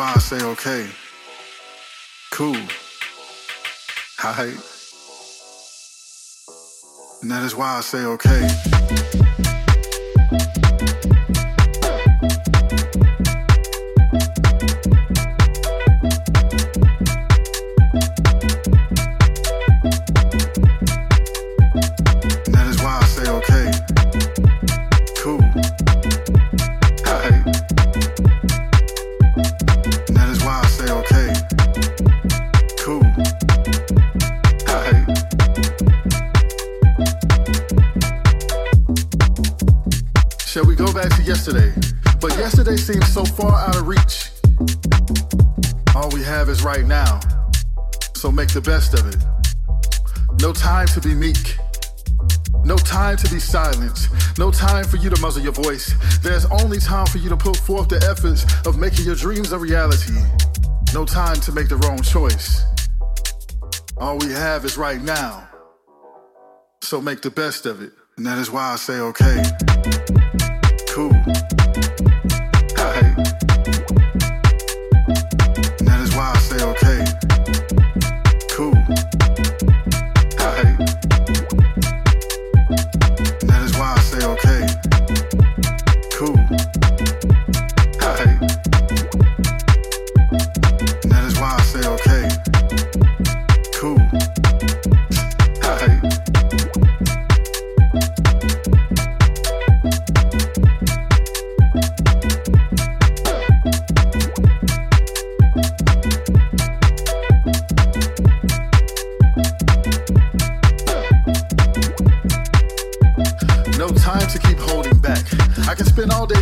Why I say okay. Cool. Hi. And that is why I say okay. To be meek. No time to be silent. No time for you to muzzle your voice. There's only time for you to put forth the efforts of making your dreams a reality. No time to make the wrong choice. All we have is right now. So make the best of it. And that is why I say, okay cool.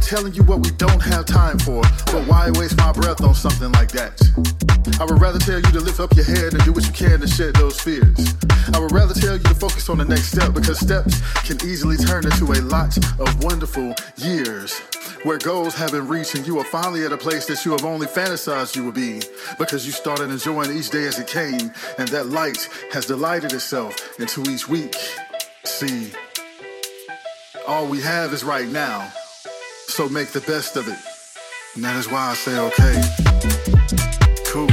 Telling you what we don't have time for, but why waste my breath on something like that? I would rather tell you to lift up your head and do what you can to shed those fears. I would rather tell you to focus on the next step because steps can easily turn into a lot of wonderful years where goals have been reached and you are finally at a place that you have only fantasized you would be because you started enjoying each day as it came and that light has delighted itself into each week. See, all we have is right now. So make the best of it. And that is why I say, okay, cool.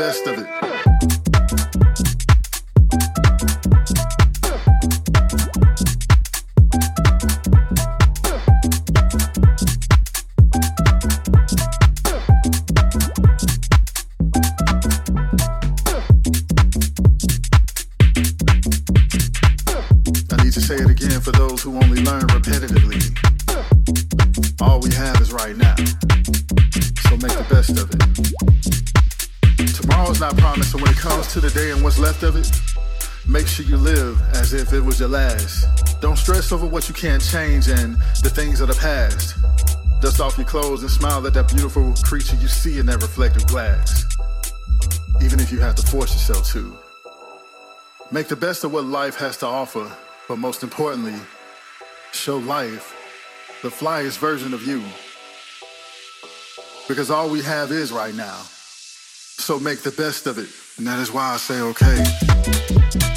Alright. Make the day and what's left of it. Make sure you live as if it was your last. Don't stress over what you can't change and the things of the past. Dust off your clothes and smile at that beautiful creature you see in that reflective glass. Even if you have to force yourself to. Make the best of what life has to offer, but most importantly, show life the flyest version of you. Because all we have is right now. So make the best of it. And that is why I say, okay,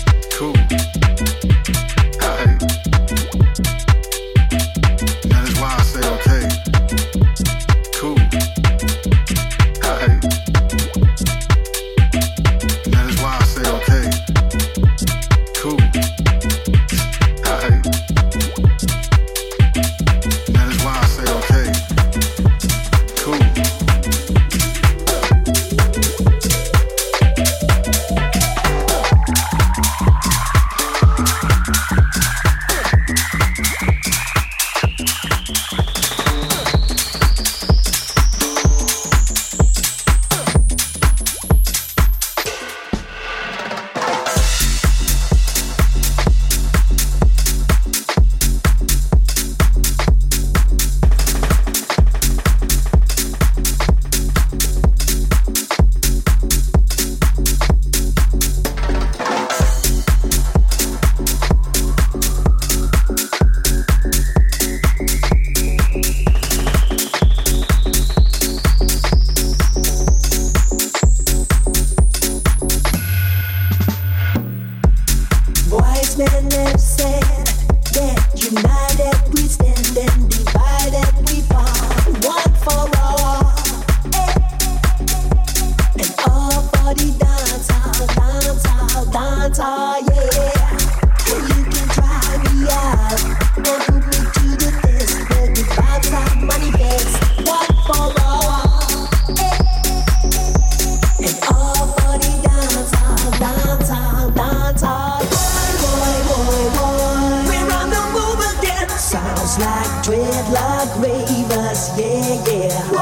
yeah, yeah.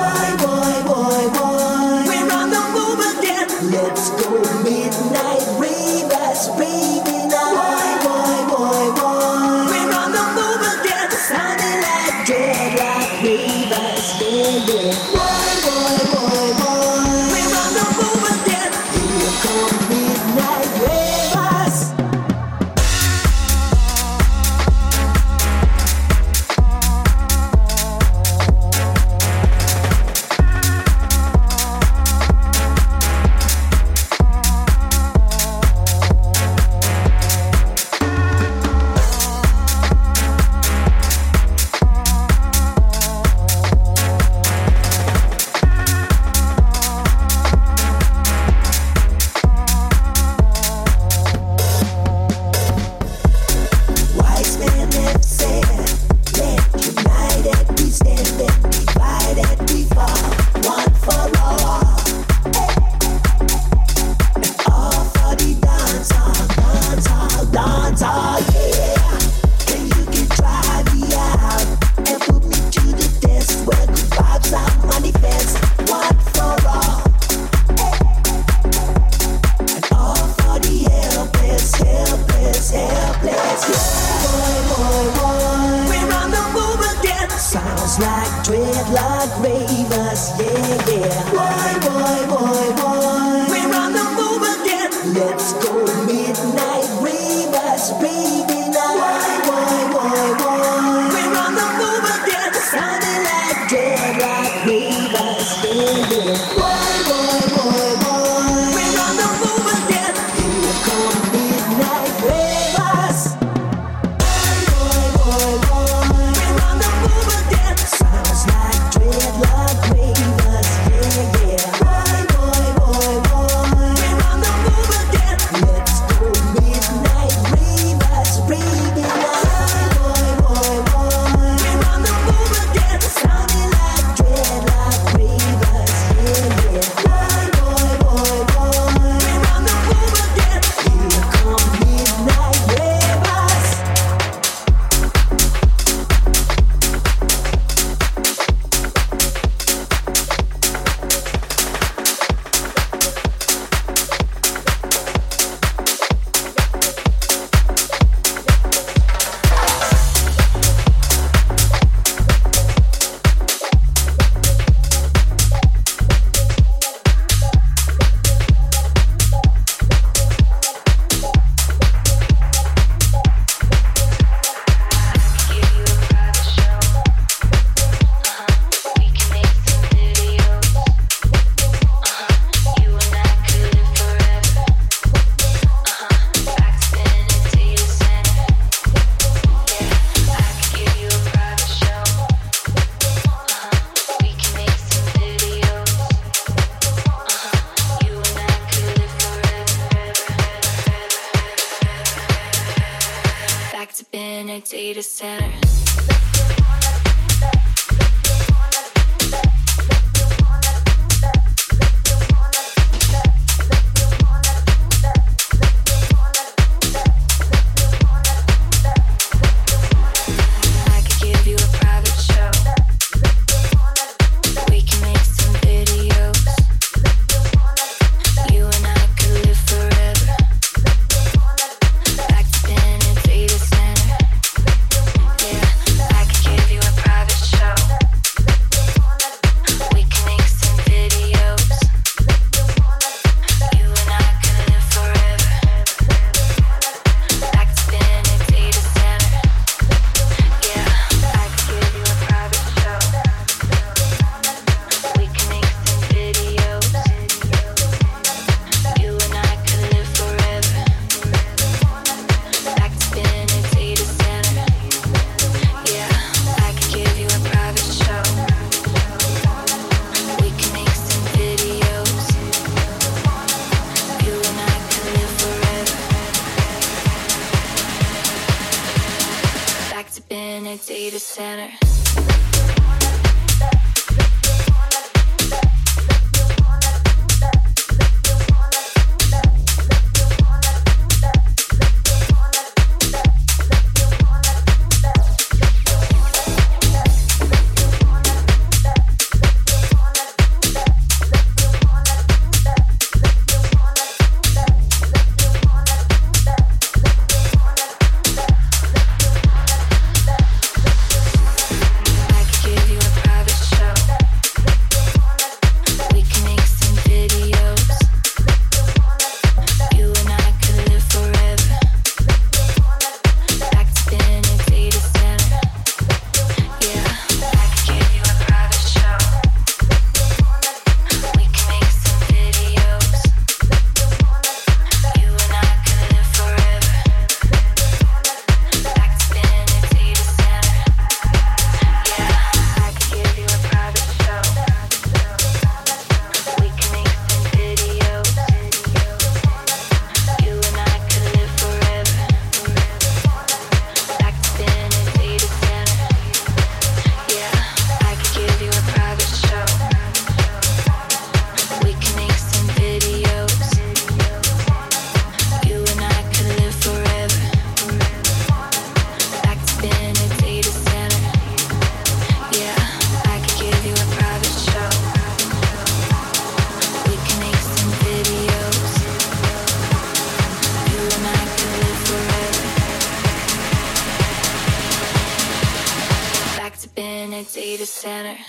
Center.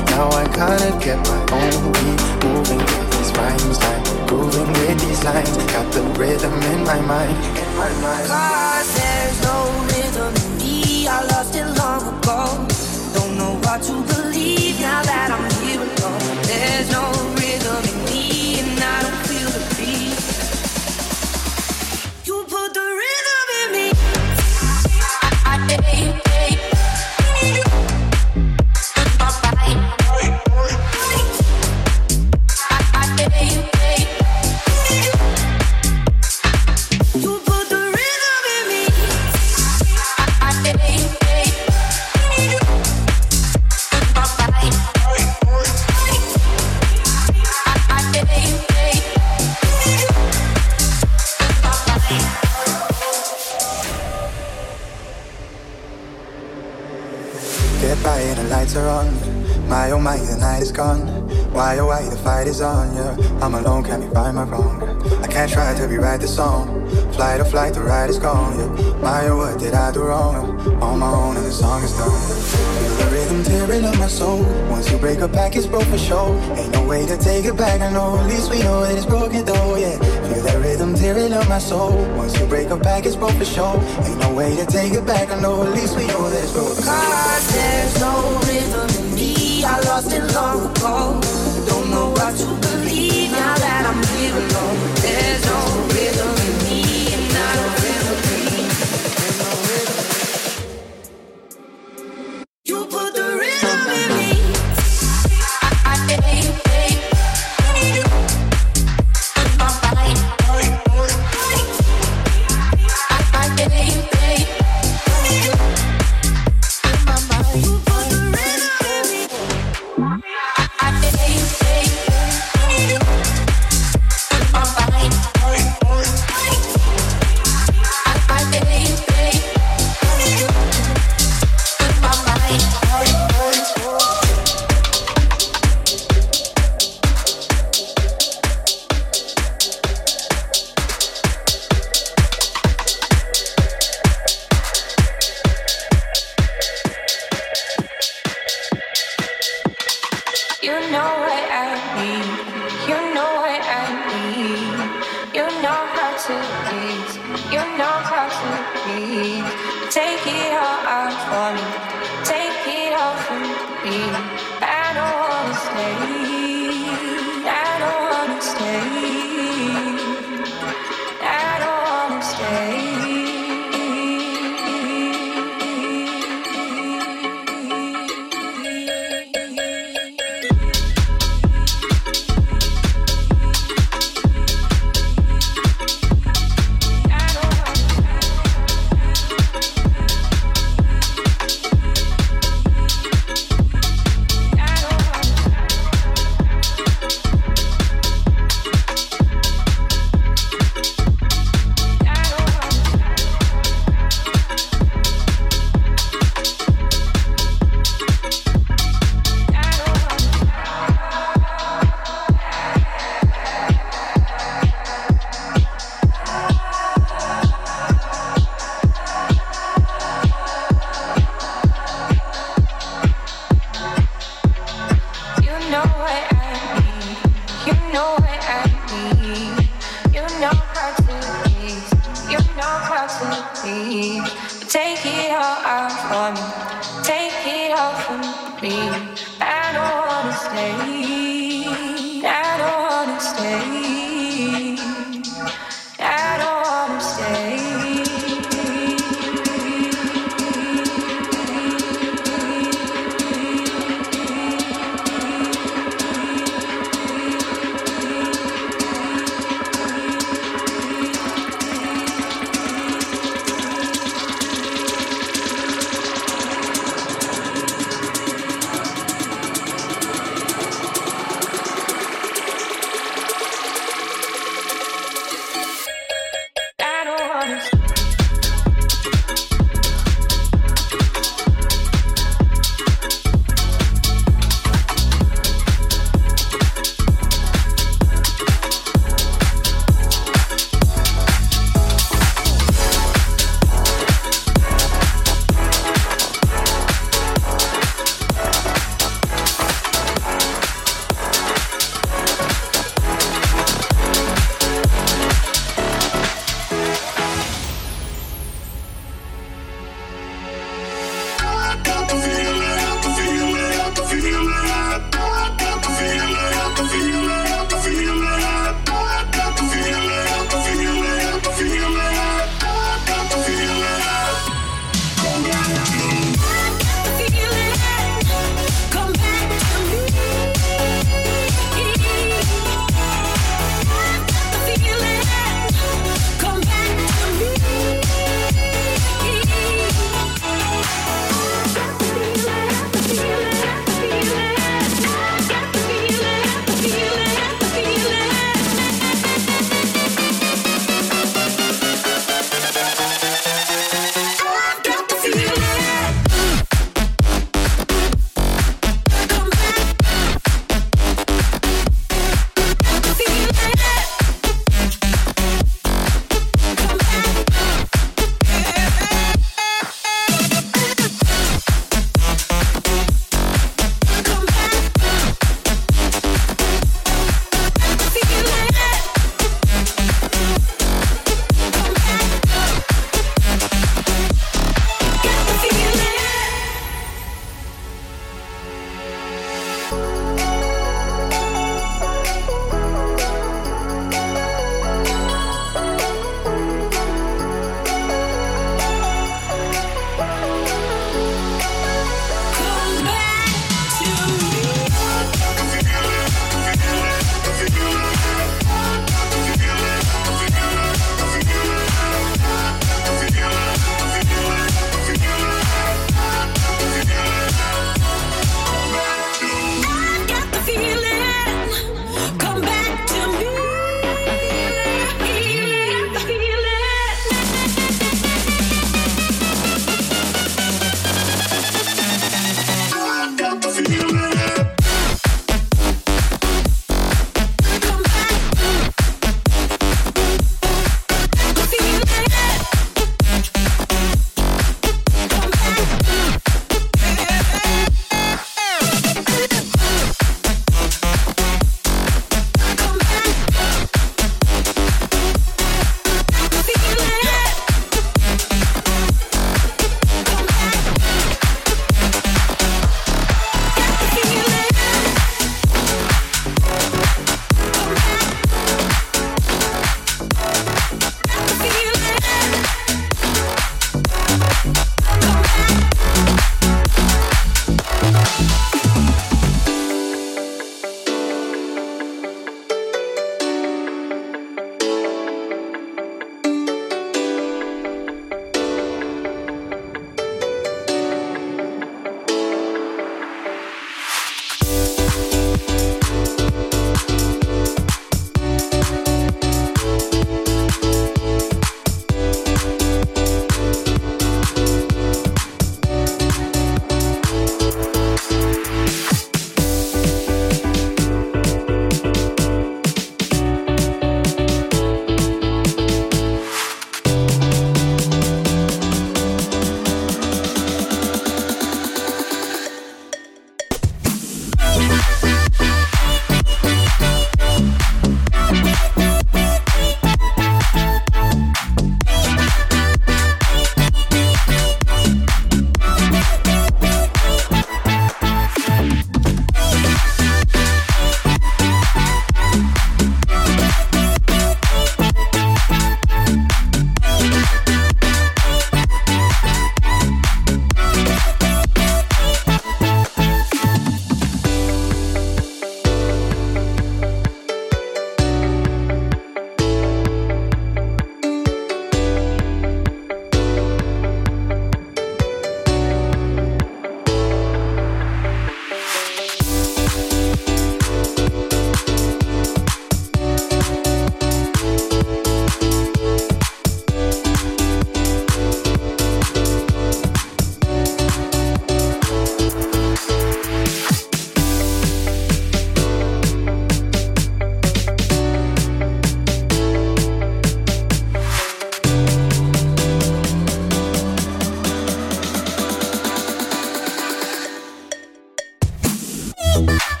Thank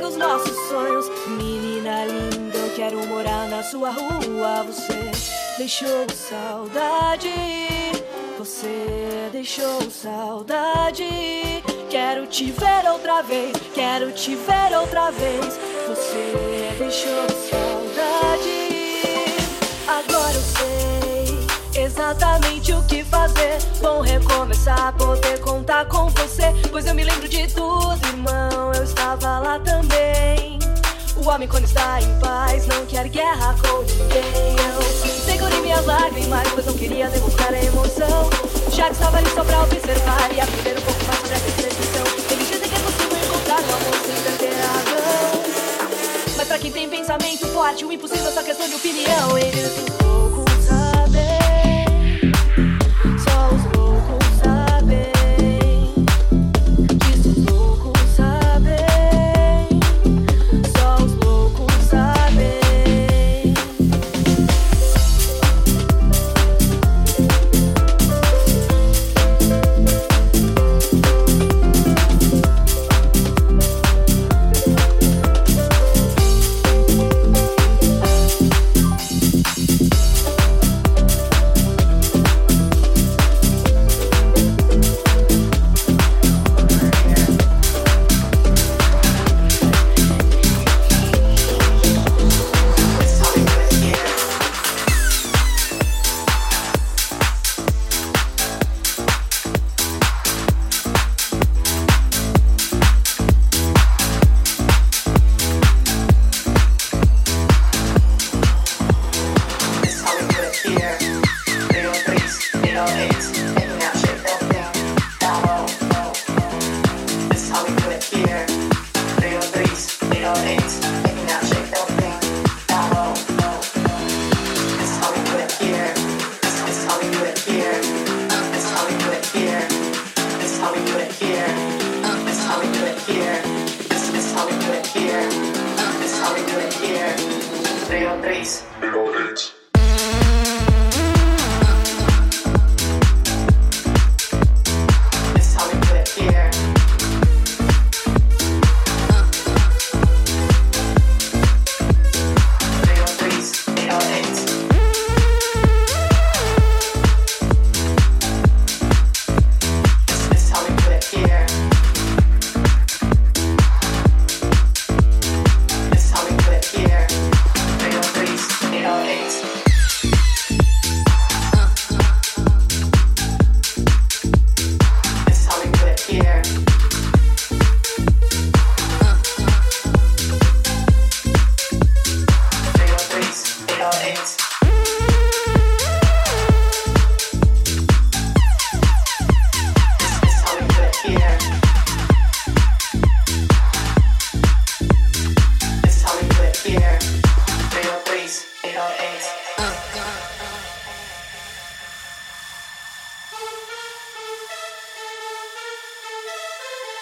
cega os nossos sonhos. Menina linda, eu quero morar na sua rua. Você deixou saudade. Você deixou saudade. Quero te ver outra vez. Quero te ver outra vez. Você deixou saudade. Exatamente o que fazer. Bom recomeçar, poder contar com você. Pois eu me lembro de tudo, irmão. Eu estava lá também. O homem, quando está em paz, não quer guerra com ninguém. Eu segurei minhas lágrimas, pois não queria demonstrar a emoção. Já que estava ali só pra observar e aprender um pouco mais sobre essa expressão. Eles dizem que é possível encontrar um amor sem ter razão. Mas pra quem tem pensamento forte, o impossível é só questão de opinião. Eles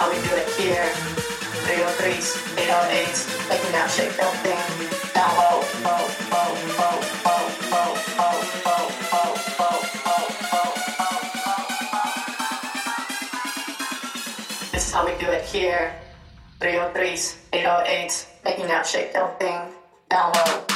how we do it here. 303s, 808s, making that shake that thing down low, low, low, low, low, low, low. This is how we do it here. 303s, 808s, making that shake that thing down low.